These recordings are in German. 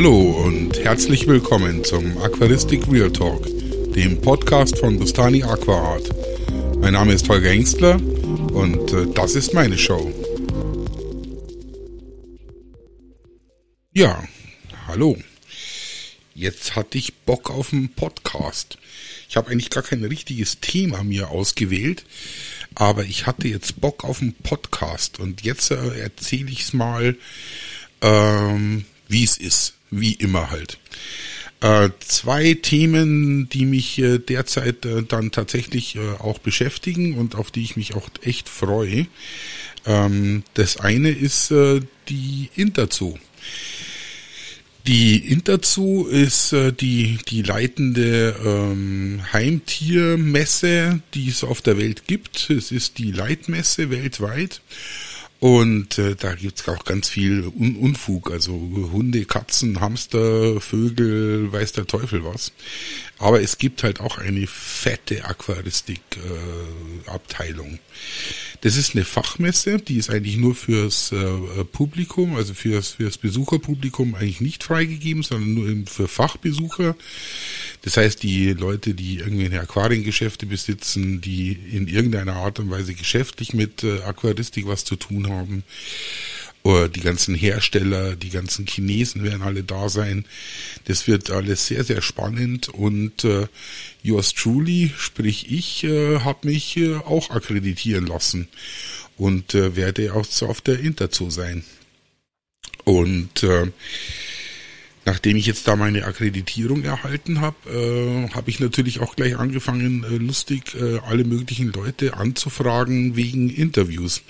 Hallo und herzlich willkommen zum Aquaristik Real Talk, dem Podcast von Bustani Aquaart. Mein Name ist Holger Hengstler und äh, das ist meine Show. Ja, hallo. Jetzt hatte ich Bock auf einen Podcast. Ich habe eigentlich gar kein richtiges Thema mir ausgewählt, aber ich hatte jetzt Bock auf einen Podcast und jetzt äh, erzähle ich es mal, ähm, wie es ist, wie immer halt. Äh, zwei Themen, die mich äh, derzeit äh, dann tatsächlich auch beschäftigen und auf die ich mich auch echt freue. Ähm, das eine ist die Interzoo. Die Interzoo ist die, die leitende ähm, Heimtiermesse, die es auf der Welt gibt. Es ist die Leitmesse weltweit. Und äh, da gibt's auch ganz viel Un Unfug, also Hunde, Katzen, Hamster, Vögel, weiß der Teufel was. Aber es gibt halt auch eine fette Aquaristik-Abteilung. Äh, das ist eine Fachmesse, die ist eigentlich nur fürs äh, Publikum, also fürs, fürs Besucherpublikum eigentlich nicht freigegeben, sondern nur für Fachbesucher. Das heißt, die Leute, die irgendwelche Aquariengeschäfte besitzen, die in irgendeiner Art und Weise geschäftlich mit äh, Aquaristik was zu tun haben, oder die ganzen Hersteller, die ganzen Chinesen werden alle da sein. Das wird alles sehr, sehr spannend und äh, yours truly, sprich ich, äh, habe mich äh, auch akkreditieren lassen und äh, werde auch auf der Interzoo sein. Und äh, Nachdem ich jetzt da meine Akkreditierung erhalten habe, äh, habe ich natürlich auch gleich angefangen, äh, lustig äh, alle möglichen Leute anzufragen wegen Interviews.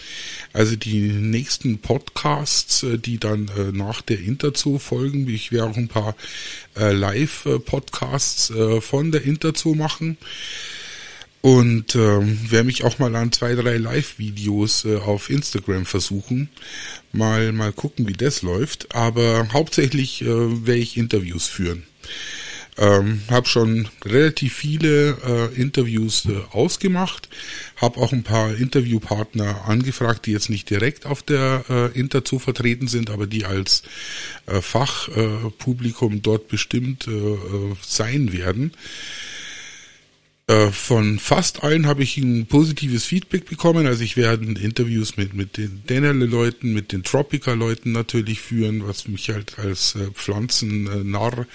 Also die nächsten Podcasts, äh, die dann äh, nach der Interzoo folgen, ich werde auch ein paar äh, Live-Podcasts äh, von der Interzoo machen. Und ähm, werde mich auch mal an zwei, drei Live-Videos äh, auf Instagram versuchen. Mal, mal gucken, wie das läuft. Aber hauptsächlich äh, werde ich Interviews führen. Ähm, habe schon relativ viele äh, Interviews äh, ausgemacht, habe auch ein paar Interviewpartner angefragt, die jetzt nicht direkt auf der äh, Interzoo vertreten sind, aber die als äh, Fachpublikum dort bestimmt äh, äh, sein werden. Äh, von fast allen habe ich ein positives Feedback bekommen. Also ich werde Interviews mit, mit den Dennerle-Leuten, mit den Tropica-Leuten natürlich führen, was mich halt als äh, Pflanzennarr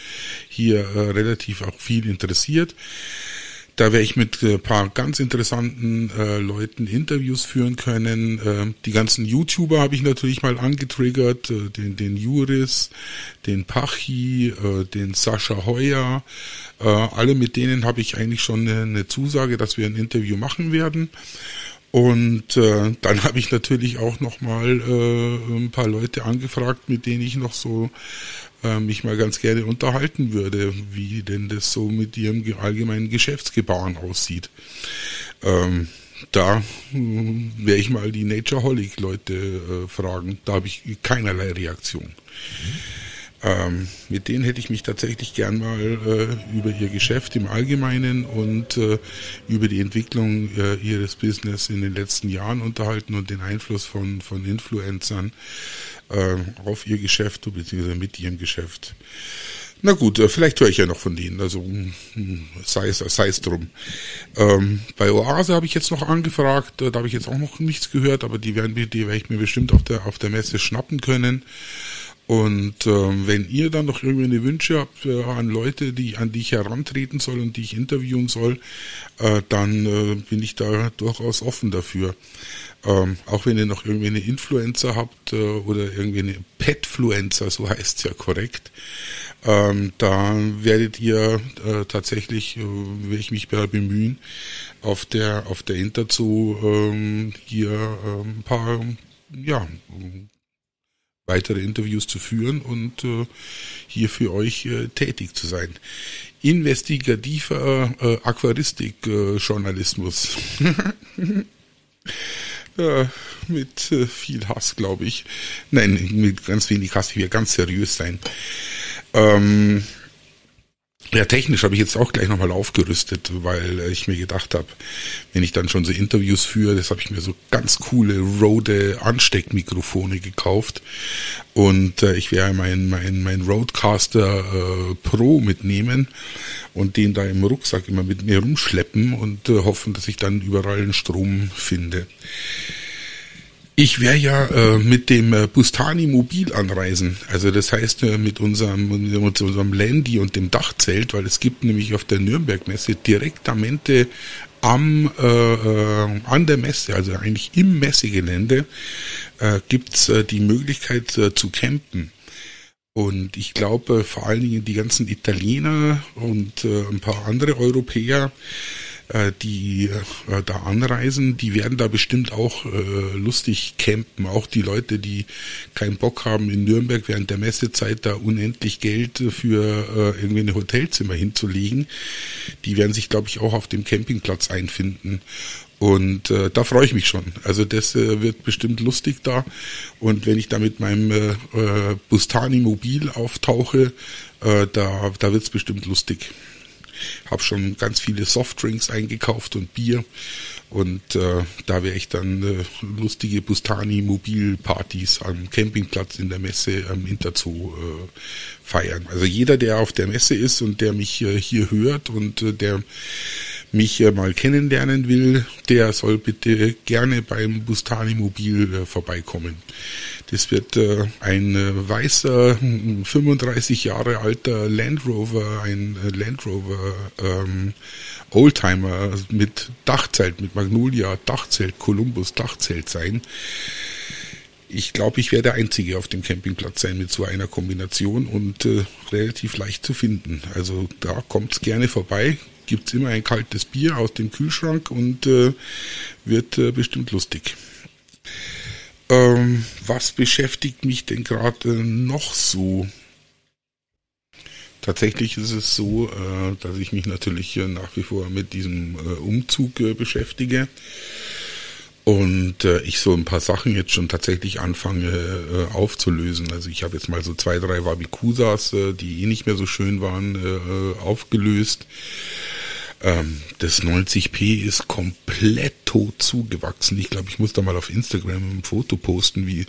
hier äh, relativ auch viel interessiert. Da werde ich mit äh, paar ganz interessanten äh, Leuten Interviews führen können. Äh, die ganzen YouTuber habe ich natürlich mal angetriggert, äh, den, den Juris, den Pachi, äh, den Sascha Heuer. Äh, alle mit denen habe ich eigentlich schon eine, eine Zusage, dass wir ein Interview machen werden. Und äh, dann habe ich natürlich auch noch mal äh, ein paar Leute angefragt, mit denen ich noch so äh, mich mal ganz gerne unterhalten würde, wie denn das so mit ihrem allgemeinen Geschäftsgebaren aussieht. Ähm, da äh, werde ich mal die Natureholic-Leute äh, fragen. Da habe ich keinerlei Reaktion. Mhm. Ähm, mit denen hätte ich mich tatsächlich gern mal äh, über ihr Geschäft im Allgemeinen und äh, über die Entwicklung äh, ihres Business in den letzten Jahren unterhalten und den Einfluss von, von Influencern äh, auf ihr Geschäft bzw. mit ihrem Geschäft. Na gut, äh, vielleicht höre ich ja noch von denen, also hm, sei es, sei es drum. Ähm, bei Oase habe ich jetzt noch angefragt, da habe ich jetzt auch noch nichts gehört, aber die werden die werde ich mir bestimmt auf der auf der Messe schnappen können. Und ähm, wenn ihr dann noch irgendwelche Wünsche habt äh, an Leute, die an die ich herantreten soll und die ich interviewen soll, äh, dann äh, bin ich da durchaus offen dafür. Ähm, auch wenn ihr noch irgendwelche Influencer habt äh, oder irgendwelche Petfluencer, so heißt es ja korrekt, ähm, da werdet ihr äh, tatsächlich, äh, werde ich mich bemühen, auf der auf der Interzoo ähm, hier ein paar ja weitere Interviews zu führen und äh, hier für euch äh, tätig zu sein. Investigativer äh, Aquaristik-Journalismus. ja, mit äh, viel Hass, glaube ich. Nein, mit ganz wenig Hass. Ich werde ganz seriös sein. Ähm, Ja, technisch habe ich jetzt auch gleich nochmal aufgerüstet, weil ich mir gedacht habe, wenn ich dann schon so Interviews führe, das habe ich mir so ganz coole Rode Ansteckmikrofone gekauft und äh, ich werde mein mein mein Roadcaster äh, Pro mitnehmen und den da im Rucksack immer mit mir rumschleppen und äh, hoffen, dass ich dann überall einen Strom finde. Ich werde ja äh, mit dem äh, Bustani Mobil anreisen. Also das heißt äh, mit unserem mit unserem Landy und dem Dachzelt, weil es gibt nämlich auf der Nürnberg-Messe Direktamente am äh, äh, an der Messe, also eigentlich im Messegelände, äh, gibt's äh, die Möglichkeit äh, zu campen. Und ich glaube, vor allen Dingen die ganzen Italiener und äh, ein paar andere Europäer äh, die äh, da anreisen, die werden da bestimmt auch äh, lustig campen. Auch die Leute, die keinen Bock haben, in Nürnberg während der Messezeit da unendlich Geld für irgendwie ein Hotelzimmer hinzulegen, die werden sich, glaube ich, auch auf dem Campingplatz einfinden. Und äh, da freue ich mich schon. Also das äh, wird bestimmt lustig da. Und wenn ich da mit meinem äh, Bustani Mobil auftauche, äh, da, da wird's bestimmt lustig habe schon ganz viele Softdrinks eingekauft und Bier. Und äh, da werde ich dann äh, lustige Bustani-Mobilpartys am Campingplatz in der Messe am Interzoo äh, feiern. Also jeder, der auf der Messe ist und der mich äh, hier hört und äh, der mich äh, mal kennenlernen will, der soll bitte gerne beim Bustani Mobil äh, vorbeikommen. Das wird äh, ein weißer, 35 Jahre alter Land Rover, ein Land Rover ähm, Oldtimer mit Dachzelt, mit Magnolia Dachzelt, Columbus Dachzelt sein. Ich glaube, ich werde der Einzige auf dem Campingplatz sein mit so einer Kombination und äh, relativ leicht zu finden. Also da kommt's gerne vorbei. Gibt's immer ein kaltes Bier aus dem Kühlschrank und äh, wird äh, bestimmt lustig. Ähm, was beschäftigt mich denn gerade noch so? Tatsächlich ist es so, äh, dass ich mich natürlich nach wie vor mit diesem äh, Umzug äh, beschäftige und äh, ich so ein paar Sachen jetzt schon tatsächlich anfange äh, aufzulösen. Also ich habe jetzt mal so zwei, drei Wabikusas, äh, die eh nicht mehr so schön waren, äh, aufgelöst. Ähm, das 90p ist komplett tot zugewachsen. Ich glaube, ich muss da mal auf Instagram ein Foto posten, wie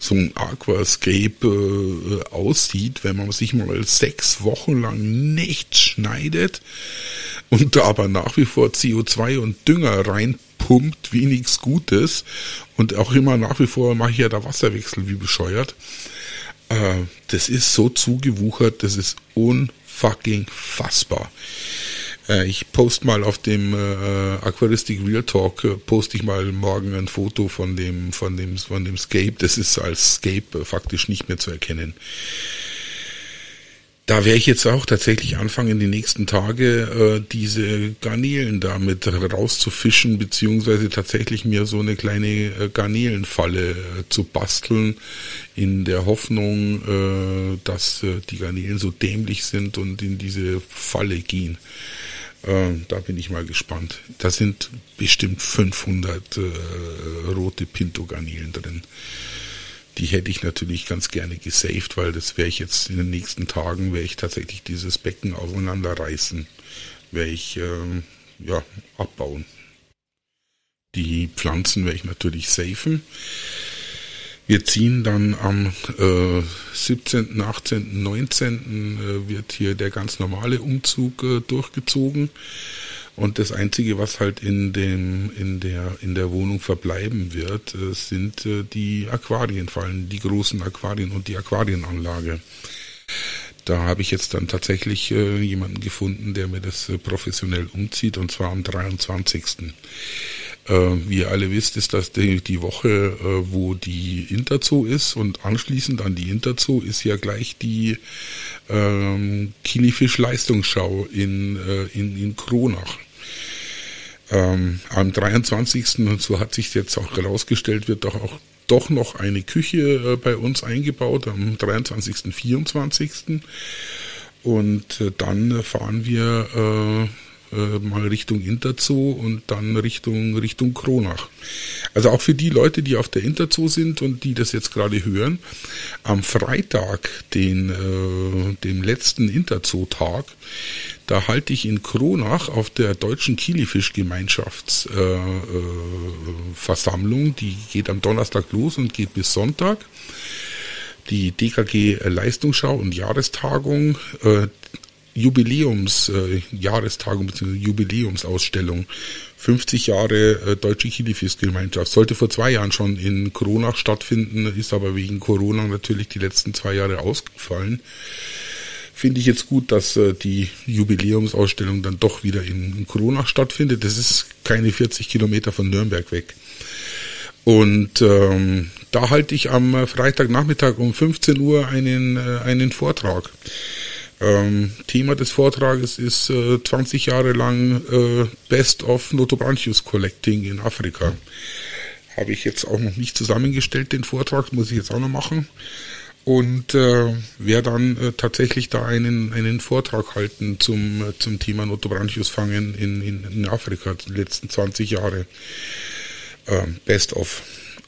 so ein Aquascape äh, aussieht, wenn man sich mal sechs Wochen lang nichts schneidet und da aber nach wie vor CO2 und Dünger reinpumpt, wie nichts Gutes. Und auch immer nach wie vor mache ich ja da Wasserwechsel wie bescheuert. Äh, das ist so zugewuchert, das ist unfucking fassbar. Äh, ich poste mal auf dem äh, Aquaristic Real Talk, äh, poste ich mal morgen ein Foto von dem, von dem, von dem Scape. Das ist als Scape äh, faktisch nicht mehr zu erkennen. Da werde ich jetzt auch tatsächlich anfangen, die nächsten Tage äh, diese Garnelen damit rauszufischen, beziehungsweise tatsächlich mir so eine kleine äh, Garnelenfalle äh, zu basteln, in der Hoffnung, äh, dass äh, die Garnelen so dämlich sind und in diese Falle gehen. Äh, da bin ich mal gespannt. Da sind bestimmt 500 äh, rote Pinto-Garnelen drin. Die hätte ich natürlich ganz gerne gesaved, weil das werde ich jetzt in den nächsten Tagen, werde ich tatsächlich dieses Becken auseinanderreißen, werde ich äh, ja, abbauen. Die Pflanzen werde ich natürlich safen. Wir ziehen dann am äh, 17., 18., 19. Äh, wird hier der ganz normale Umzug äh, durchgezogen. Und das Einzige, was halt in dem, in der, in der Wohnung verbleiben wird, äh, sind äh, die Aquarienfallen, die großen Aquarien und die Aquarienanlage. Da habe ich jetzt dann tatsächlich äh, jemanden gefunden, der mir das professionell umzieht, und zwar am 23. Äh, wie ihr alle wisst, ist das die, Woche, äh, wo die Interzoo ist und anschließend an die Interzoo ist ja gleich die ähm, Kilifisch Leistungsschau in, äh, in, in Kronach. Ähm, am 23. und so hat sich jetzt auch herausgestellt, wird doch auch doch noch eine Küche äh, bei uns eingebaut am 23. 24. Und äh, dann fahren wir äh, äh, mal Richtung Interzoo und dann Richtung Richtung Kronach. Also auch für die Leute, die auf der Interzoo sind und die das jetzt gerade hören, am Freitag, den äh, dem letzten Interzoo-Tag, da halte ich in Kronach auf der deutschen Kilifisch-Gemeinschaftsversammlung, äh, äh, die geht am Donnerstag los und geht bis Sonntag die DKG Leistungsschau und Jahrestagung, äh, Jubiläums, äh, bzw. Jubiläumsausstellung. 50 Jahre äh, Deutsche Kilifisch-Gemeinschaft. Sollte vor zwei Jahren schon in Kronach stattfinden, ist aber wegen Corona natürlich die letzten zwei Jahre ausgefallen. Finde ich jetzt gut, dass äh, die Jubiläumsausstellung dann doch wieder in, in Kronach stattfindet. Das ist keine 40 Kilometer von Nürnberg weg. Und ähm, da halte ich am Freitagnachmittag um 15 Uhr einen, äh, einen Vortrag. Ähm, Thema des Vortrages ist äh, 20 Jahre lang äh, Best of Notobranchius Collecting in Afrika. Habe ich jetzt auch noch nicht zusammengestellt, den Vortrag, muss ich jetzt auch noch machen. Und äh, werde dann äh, tatsächlich da einen, einen Vortrag halten zum, äh, zum Thema Notobranchius fangen in, in, in Afrika, die letzten 20 Jahre. Äh, Best of.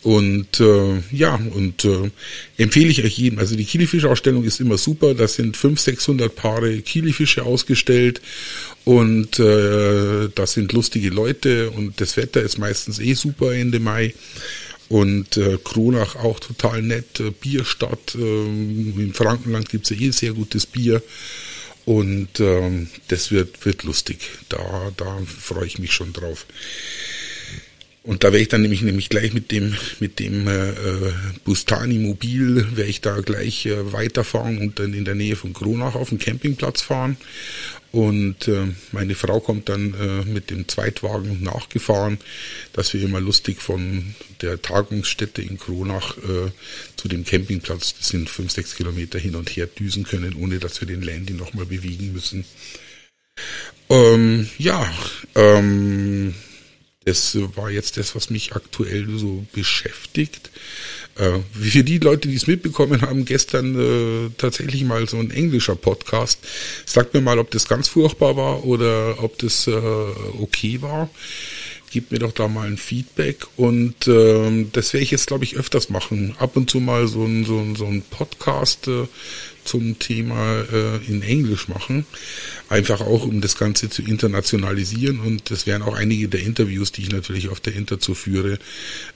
Und äh, ja, und äh, empfehle ich euch jedem. Also die Kilifisch-Ausstellung ist immer super. Da sind 500, 600 Paare Kilifische ausgestellt und äh, das sind lustige Leute und das Wetter ist meistens eh super Ende Mai. Und äh, Kronach auch total nett, äh, Bierstadt. Äh, Im Frankenland gibt's ja eh sehr gutes Bier. Und ähm, das wird, wird lustig. Da, da freue ich mich schon drauf. Und da werde ich dann nämlich nämlich gleich mit dem mit dem äh, äh, Bustani Mobil werde ich da gleich äh, weiterfahren und dann in der Nähe von Kronach auf den Campingplatz fahren. Und äh, meine Frau kommt dann äh, mit dem Zweitwagen nachgefahren, dass wir immer lustig von der Tagungsstätte in Kronach äh, zu dem Campingplatz, das sind fünf, sechs Kilometer hin und her düsen können, ohne dass wir den Landy nochmal bewegen müssen. Ähm, ja, ähm, das war jetzt das, was mich aktuell so beschäftigt. Äh, für die Leute, die es mitbekommen haben, gestern äh, tatsächlich mal so ein englischer Podcast. Sagt mir mal, ob das ganz furchtbar war oder ob das äh, okay war. Gebt mir doch da mal ein Feedback und ähm, das werde ich jetzt, glaube ich, öfters machen. Ab und zu mal so ein, so ein, so ein Podcast äh, zum Thema äh, in Englisch machen. Einfach auch, um das Ganze zu internationalisieren. Und das wären auch einige der Interviews, die ich natürlich auf der Interzo führe,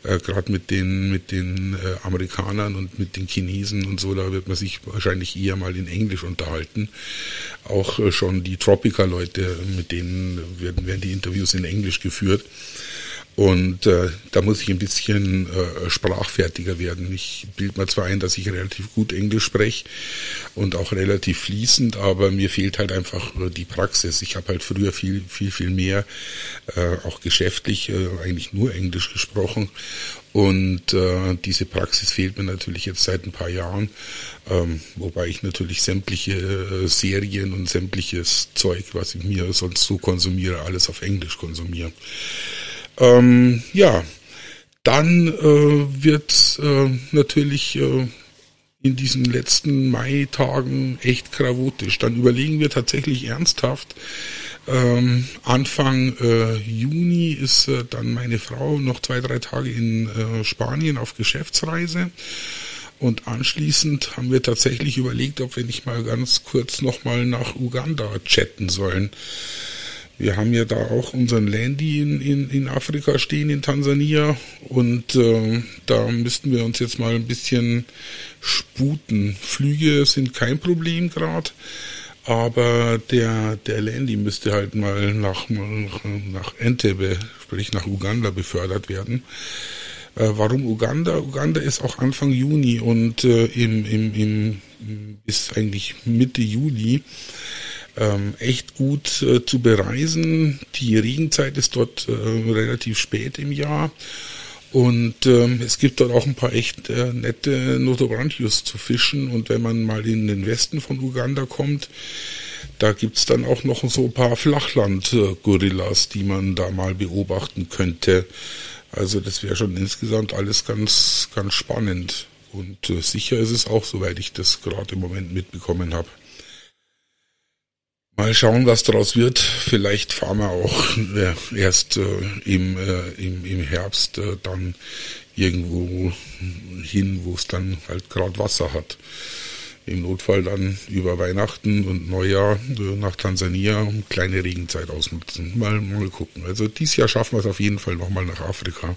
äh, gerade mit den, mit den äh, Amerikanern und mit den Chinesen und so. Da wird man sich wahrscheinlich eher mal in Englisch unterhalten. Auch äh, schon die Tropica-Leute, mit denen werden, werden die Interviews in Englisch geführt. Und äh, da muss ich ein bisschen äh, sprachfertiger werden. Ich bilde mir zwar ein, dass ich relativ gut Englisch spreche und auch relativ fließend, aber mir fehlt halt einfach äh, die Praxis. Ich habe halt früher viel, viel, viel mehr, äh, auch geschäftlich, äh, eigentlich nur Englisch gesprochen. Und äh, diese Praxis fehlt mir natürlich jetzt seit ein paar Jahren, ähm, wobei ich natürlich sämtliche äh, Serien und sämtliches Zeug, was ich mir sonst so konsumiere, alles auf Englisch konsumiere. Ähm, ja, dann äh, wird äh, natürlich äh, in diesen letzten Mai-Tagen echt kravotisch. Dann überlegen wir tatsächlich ernsthaft. Ähm, Anfang äh, Juni ist äh, dann meine Frau noch zwei, drei Tage in äh, Spanien auf Geschäftsreise. Und anschließend haben wir tatsächlich überlegt, ob wir nicht mal ganz kurz nochmal nach Uganda chatten sollen. Wir haben ja da auch unseren Landy in, in, in Afrika stehen, in Tansania. Und äh, da müssten wir uns jetzt mal ein bisschen sputen. Flüge sind kein Problem gerade. Aber der, der Landy müsste halt mal nach, nach, nach Entebbe, sprich nach Uganda befördert werden. Äh, warum Uganda? Uganda ist auch Anfang Juni und äh, im, im, im, bis eigentlich Mitte Juli ähm, echt gut äh, zu bereisen. Die Regenzeit ist dort äh, relativ spät im Jahr. Und ähm, es gibt dort auch ein paar echt äh, nette Notobranchius zu fischen. Und wenn man mal in den Westen von Uganda kommt, da gibt's dann auch noch so ein paar Flachland-Gorillas, die man da mal beobachten könnte. Also das wäre schon insgesamt alles ganz, ganz spannend. Und äh, sicher ist es auch, soweit ich das gerade im Moment mitbekommen habe. Mal schauen, was daraus wird. Vielleicht fahren wir auch äh, erst äh, im, äh, im, im Herbst dann irgendwo hin, wo es dann halt gerade Wasser hat. Im Notfall dann über Weihnachten und Neujahr nach Tansania um kleine Regenzeit ausnutzen. Mal, mal gucken. Also dieses Jahr schaffen wir es auf jeden Fall nochmal nach Afrika,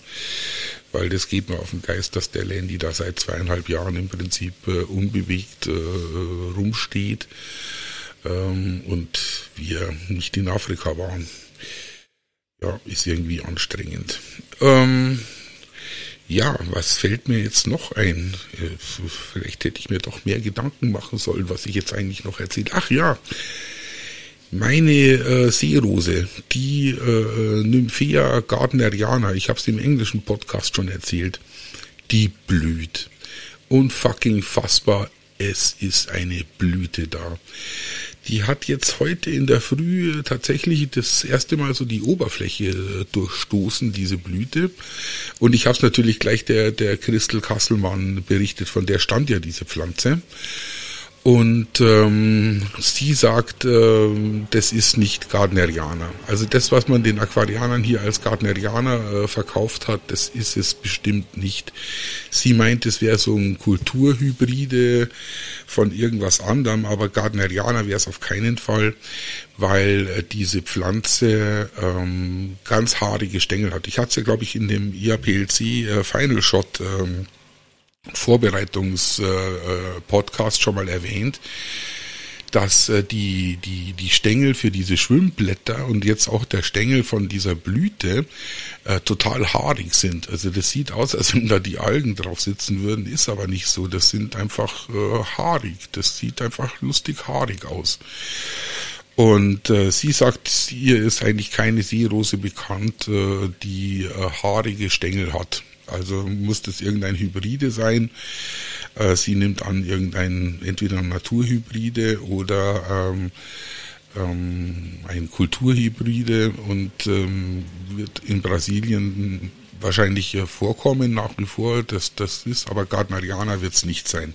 weil das geht mir auf den Geist, dass der Landy da seit zweieinhalb Jahren im Prinzip unbewegt rumsteht ähm, und wir nicht in Afrika waren. Ja, ist irgendwie anstrengend. Ähm, ja, was fällt mir jetzt noch ein? Äh, vielleicht hätte ich mir doch mehr Gedanken machen sollen, was ich jetzt eigentlich noch erzähle. Ach ja, meine äh, Seerose, die äh, Nymphea gardneriana, ich habe es im englischen Podcast schon erzählt, die blüht. Unfucking fassbar, es ist eine Blüte da. Die hat jetzt heute in der Früh tatsächlich das erste Mal so die Oberfläche durchstoßen, diese Blüte. Und ich habe es natürlich gleich der, der Christel Kasselmann berichtet, von der stand ja diese Pflanze. Und ähm, sie sagt, äh, das ist nicht Gardnerianer. Also das, was man den Aquarianern hier als Gardnerianer äh, verkauft hat, das ist es bestimmt nicht. Sie meint, es wäre so ein Kulturhybride von irgendwas anderem, aber Gardnerianer wäre es auf keinen Fall, weil äh, diese Pflanze ähm, ganz haarige Stängel hat. Ich hatte es ja, glaube ich, in dem IAPLC äh, Final Shot ähm, Vorbereitungs-Podcast äh, schon mal erwähnt, dass äh, die, die, die Stängel für diese Schwimmblätter und jetzt auch der Stängel von dieser Blüte äh, total haarig sind. Also das sieht aus, als wenn da die Algen drauf sitzen würden, ist aber nicht so. Das sind einfach äh, haarig. Das sieht einfach lustig haarig aus. Und äh, sie sagt, ihr ist eigentlich keine Seerose bekannt, äh, die äh, haarige Stängel hat. Also muss das irgendein Hybride sein. Äh, sie nimmt an irgendein, entweder Naturhybride oder ähm, ähm, ein Kulturhybride und ähm, wird in Brasilien wahrscheinlich vorkommen nach wie vor. Das, das ist, aber Gardneriana wird es nicht sein.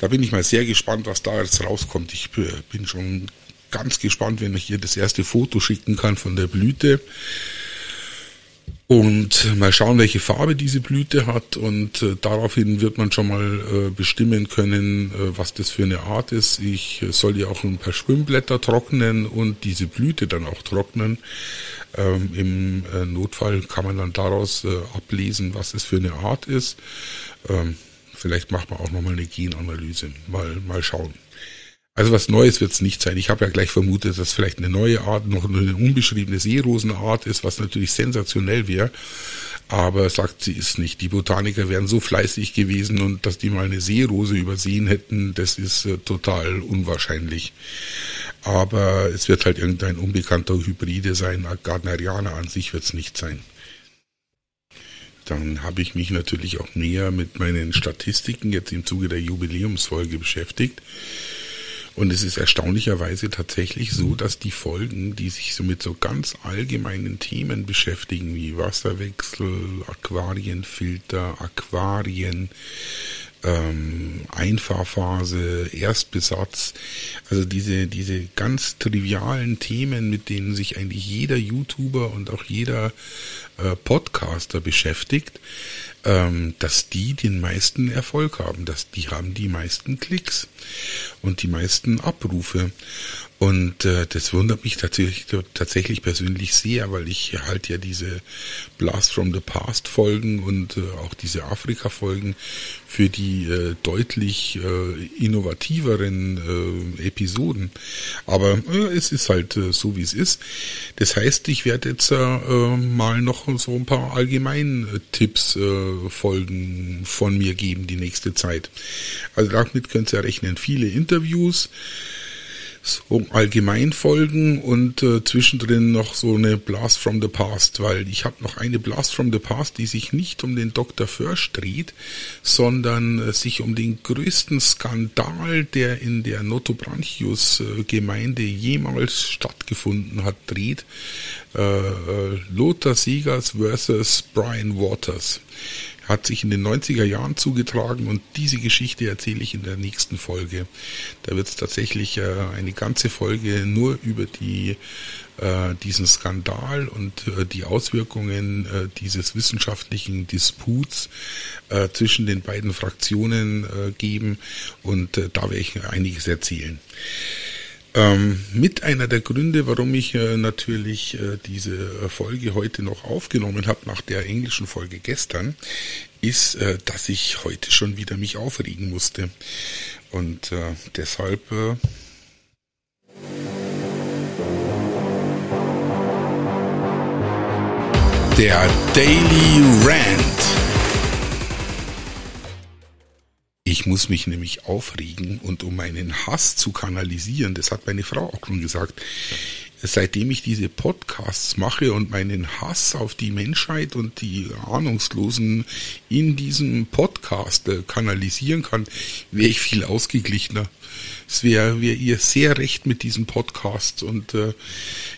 Da bin ich mal sehr gespannt, was da jetzt rauskommt. Ich bin schon ganz gespannt, wenn ich ihr das erste Foto schicken kann von der Blüte. Und mal schauen, welche Farbe diese Blüte hat und äh, daraufhin wird man schon mal äh, bestimmen können, äh, was das für eine Art ist. Ich äh, soll ja auch ein paar Schwimmblätter trocknen und diese Blüte dann auch trocknen. Ähm, Im äh, Notfall kann man dann daraus äh, ablesen, was es für eine Art ist. Ähm, vielleicht macht man auch nochmal eine Genanalyse. Mal, mal schauen. Also was Neues wird es nicht sein. Ich habe ja gleich vermutet, dass vielleicht eine neue Art, noch eine unbeschriebene Seerosenart ist, was natürlich sensationell wäre. Aber sagt sie ist nicht. Die Botaniker wären so fleißig gewesen und dass die mal eine Seerose übersehen hätten, das ist äh, total unwahrscheinlich. Aber es wird halt irgendein unbekannter Hybride sein. Gardnerianer an sich wird es nicht sein. Dann habe ich mich natürlich auch näher mit meinen Statistiken jetzt im Zuge der Jubiläumsfolge beschäftigt. Und es ist erstaunlicherweise tatsächlich so, dass die Folgen, die sich so mit so ganz allgemeinen Themen beschäftigen, wie Wasserwechsel, Aquarienfilter, Aquarien, ähm, Einfahrphase, Erstbesatz, also diese, diese ganz trivialen Themen, mit denen sich eigentlich jeder YouTuber und auch jeder äh, Podcaster beschäftigt, ähm, dass die den meisten Erfolg haben, dass die haben die meisten Klicks und die meisten Abrufe. Und äh, das wundert mich tatsächlich, tatsächlich persönlich sehr, weil ich halt ja diese Blast from the Past Folgen und äh, auch diese Afrika Folgen für die äh, deutlich äh, innovativeren äh, Episoden. Aber äh, es ist halt äh, so, wie es ist. Das heißt, ich werde jetzt äh, äh mal noch so ein paar Allgemeintipps äh, Folgen von mir geben die nächste Zeit. Also damit könnt ihr rechnen. Viele Interviews so Allgemeinfolgen und äh, zwischendrin noch so eine Blast from the Past, weil ich habe noch eine Blast from the Past, die sich nicht um den Dr. Försch dreht, sondern äh, sich um den größten Skandal, der in der Notobranchius-Gemeinde äh, jemals stattgefunden hat, dreht. Äh, äh, Lothar Siegers versus Brian Waters. Hat sich in den 90er Jahren zugetragen und diese Geschichte erzähle ich in der nächsten Folge. Da wird es tatsächlich äh, eine ganze Folge nur über die äh, diesen Skandal und äh, die Auswirkungen äh, dieses wissenschaftlichen Disputs äh, zwischen den beiden Fraktionen äh, geben und da werde ich einiges erzählen. Ähm, mit einer der Gründe, warum ich äh, natürlich äh, diese Folge heute noch aufgenommen habe, nach der englischen Folge gestern, ist, äh, dass ich heute schon wieder mich aufregen musste. Und äh, deshalb äh, der Daily Rant. Ich muss mich nämlich aufregen und um meinen Hass zu kanalisieren, das hat meine Frau auch schon gesagt, seitdem ich diese Podcasts mache und meinen Hass auf die Menschheit und die Ahnungslosen in diesem Podcast äh, kanalisieren kann, wäre ich viel ausgeglichener. Es wäre wär ihr sehr recht mit diesem Podcast und äh,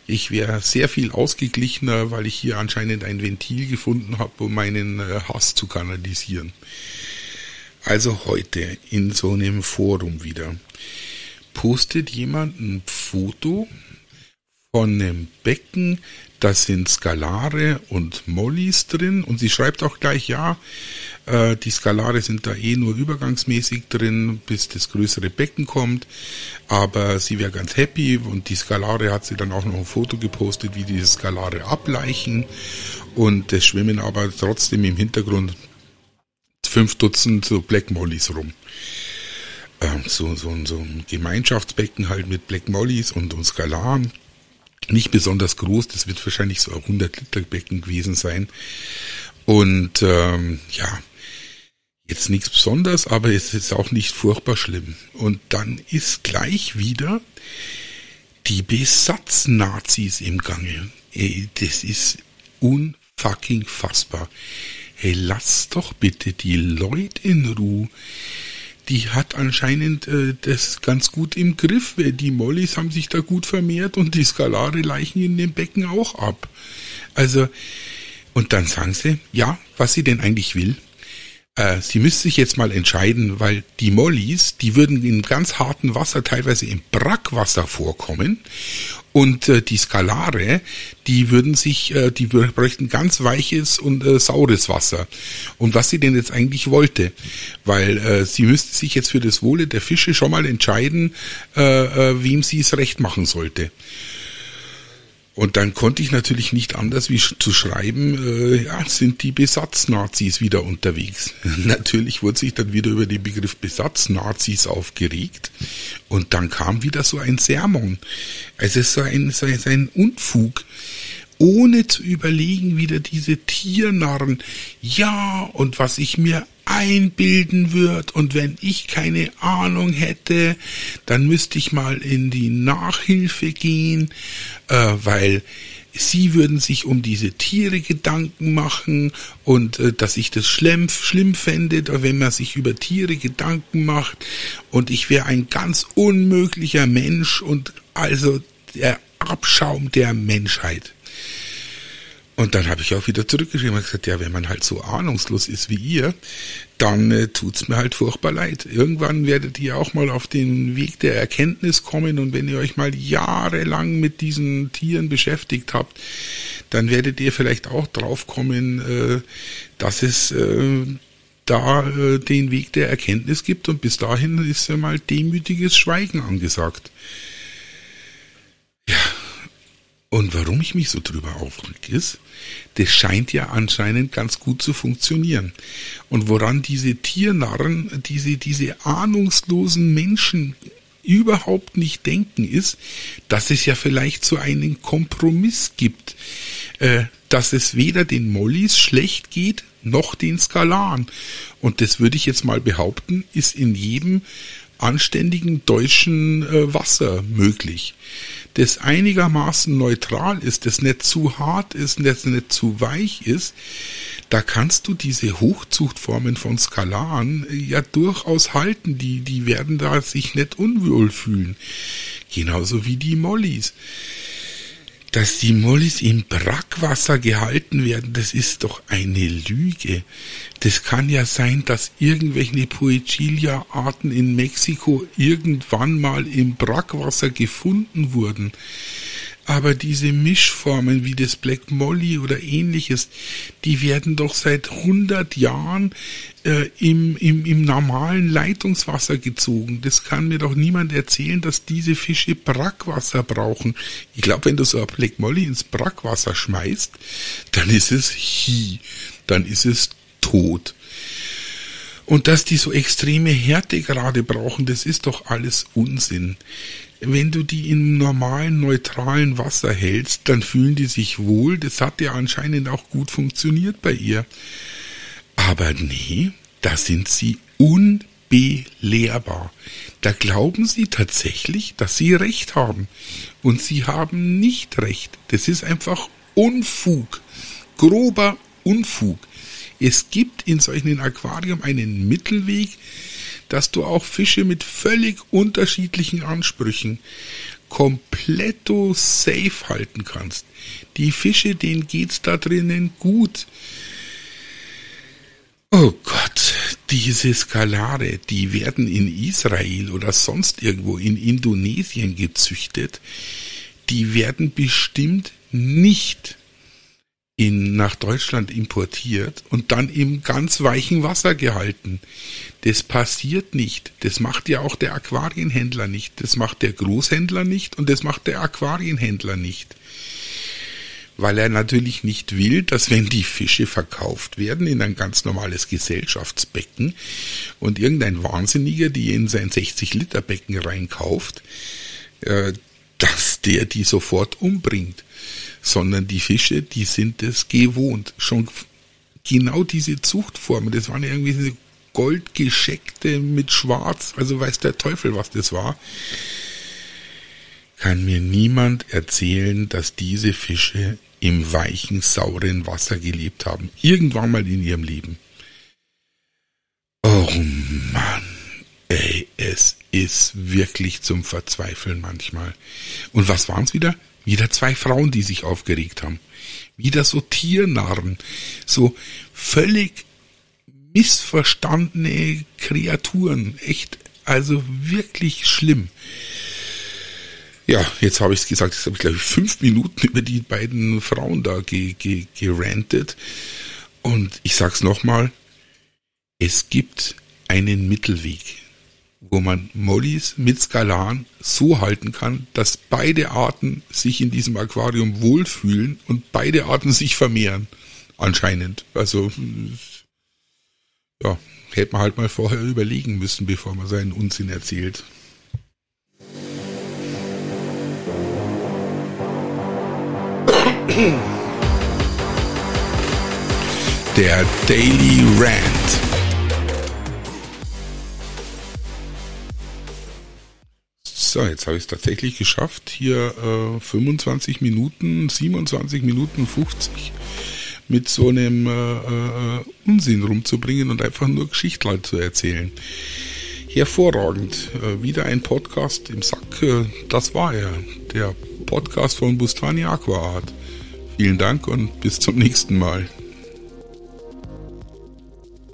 ich wäre sehr viel ausgeglichener, weil ich hier anscheinend ein Ventil gefunden habe, um meinen äh, Hass zu kanalisieren. Also heute in so einem Forum wieder. Postet jemand ein Foto von einem Becken, da sind Skalare und Mollys drin und sie schreibt auch gleich, ja, äh, die Skalare sind da eh nur übergangsmäßig drin, bis das größere Becken kommt, aber sie wäre ganz happy und die Skalare hat sie dann auch noch ein Foto gepostet, wie diese Skalare ableichen. Und es schwimmen aber trotzdem im Hintergrund fünf Dutzend so Black Mollys rum. Ähm, so, so, so ein Gemeinschaftsbecken halt mit Black Mollys und, und Skalaren. Nicht besonders groß, das wird wahrscheinlich so ein 100 Liter Becken gewesen sein. Und ähm, ja, jetzt nichts Besonderes, aber es ist auch nicht furchtbar schlimm. Und dann ist gleich wieder die Besatznazis im Gange. Das ist unfucking fassbar hey, lass doch bitte die Leute in Ruhe. Die hat anscheinend äh, das ganz gut im Griff. Die Mollys haben sich da gut vermehrt und die Skalare leichen in dem Becken auch ab. Also, und dann sagen sie, ja, was sie denn eigentlich will. Äh, sie müsste sich jetzt mal entscheiden, weil die Mollys, die würden in ganz hartem Wasser, teilweise im Brackwasser vorkommen. Und äh, die Skalare, die würden sich, äh, die bräuchten ganz weiches und äh, saures Wasser. Und was sie denn jetzt eigentlich wollte, weil äh, sie müsste sich jetzt für das Wohle der Fische schon mal entscheiden, äh, äh, wem sie es recht machen sollte. Und dann konnte ich natürlich nicht anders wie zu schreiben, äh, ja, sind die Besatznazis wieder unterwegs. natürlich wurde sich dann wieder über den Begriff Besatznazis aufgeregt. Und dann kam wieder so ein Sermon. Also es ist so ein, so ein Unfug ohne zu überlegen, wieder diese Tiernarren. Ja, und was ich mir einbilden wird und wenn ich keine Ahnung hätte, dann müsste ich mal in die Nachhilfe gehen, äh, weil sie würden sich um diese Tiere Gedanken machen und äh, dass ich das schlimm, schlimm fände, wenn man sich über Tiere Gedanken macht und ich wäre ein ganz unmöglicher Mensch und also der Abschaum der Menschheit. Und dann habe ich auch wieder zurückgeschrieben und gesagt, ja, wenn man halt so ahnungslos ist wie ihr, dann äh, tut's mir halt furchtbar leid. Irgendwann werdet ihr auch mal auf den Weg der Erkenntnis kommen und wenn ihr euch mal jahrelang mit diesen Tieren beschäftigt habt, dann werdet ihr vielleicht auch drauf kommen, äh, dass es äh, da äh, den Weg der Erkenntnis gibt und bis dahin ist ja mal demütiges Schweigen angesagt. Und warum ich mich so drüber aufreg, ist, das scheint ja anscheinend ganz gut zu funktionieren. Und woran diese Tiernarren, diese, diese ahnungslosen Menschen überhaupt nicht denken, ist, dass es ja vielleicht so einen Kompromiss gibt, äh, dass es weder den Mollys schlecht geht, noch den Skalaren. Und das würde ich jetzt mal behaupten, ist in jedem anständigen deutschen äh, Wasser möglich das einigermaßen neutral ist, das nicht zu hart ist, das nicht zu weich ist, da kannst du diese Hochzuchtformen von Skalaren ja durchaus halten. Die, die werden da sich nicht unwohl fühlen. Genauso wie die Mollys. Dass die Mollis im Brackwasser gehalten werden, das ist doch eine Lüge. Das kann ja sein, dass irgendwelche Poecilia-Arten in Mexiko irgendwann mal im Brackwasser gefunden wurden. Aber diese Mischformen wie das Black Molly oder ähnliches, die werden doch seit 100 Jahren äh, im, im, im normalen Leitungswasser gezogen. Das kann mir doch niemand erzählen, dass diese Fische Brackwasser brauchen. Ich glaube, wenn du so ein Black Molly ins Brackwasser schmeißt, dann ist es hi, dann ist es tot. Und dass die so extreme Härtegrade brauchen, das ist doch alles Unsinn wenn du die in normalen, neutralen Wasser hältst, dann fühlen die sich wohl. Das hat ja anscheinend auch gut funktioniert bei ihr. Aber nee, da sind sie unbelehrbar. Da glauben sie tatsächlich, dass sie recht haben. Und sie haben nicht recht. Das ist einfach Unfug. Grober Unfug. Es gibt in solchen Aquarium einen Mittelweg, dass du auch Fische mit völlig unterschiedlichen Ansprüchen kompletto safe halten kannst. Die Fische, denen geht's da drinnen gut. Oh Gott, diese Skalare, die werden in Israel oder sonst irgendwo in Indonesien gezüchtet, die werden bestimmt nicht in, nach Deutschland importiert und dann im ganz weichen Wasser gehalten. Das passiert nicht. Das macht ja auch der Aquarienhändler nicht. Das macht der Großhändler nicht und das macht der Aquarienhändler nicht. Weil er natürlich nicht will, dass wenn die Fische verkauft werden in ein ganz normales Gesellschaftsbecken und irgendein Wahnsinniger die in sein 60 Liter Becken reinkauft, äh, dass der die sofort umbringt sondern die Fische, die sind es gewohnt. Schon genau diese Zuchtformen, das waren ja irgendwie diese goldgescheckte mit schwarz, also weiß der Teufel, was das war. Kann mir niemand erzählen, dass diese Fische im weichen, sauren Wasser gelebt haben. Irgendwann mal in ihrem Leben. Oh Mann. Ey, es ist wirklich zum Verzweifeln manchmal. Und was waren's wieder? Wieder zwei Frauen, die sich aufgeregt haben. Wieder so Tiernarren. So völlig missverstandene Kreaturen. Echt, also wirklich schlimm. Ja, jetzt habe ich es gesagt, jetzt habe ich glaube ich fünf Minuten über die beiden Frauen da ge, ge, gerantet. Und ich sag's nochmal, es gibt einen Mittelweg wo man Mollys mit Skalan so halten kann, dass beide Arten sich in diesem Aquarium wohlfühlen und beide Arten sich vermehren. Anscheinend. Also, ja, hätte man halt mal vorher überlegen müssen, bevor man seinen Unsinn erzählt. Der Daily Rant. So, jetzt habe ich es tatsächlich geschafft, hier äh, 25 Minuten, 27 Minuten 50 mit so einem äh, äh, Unsinn rumzubringen und einfach nur Geschichten zu erzählen. Hervorragend. Äh, wieder ein Podcast im Sack. Äh, das war er. Der Podcast von Bustani Aqua Art. Vielen Dank und bis zum nächsten Mal.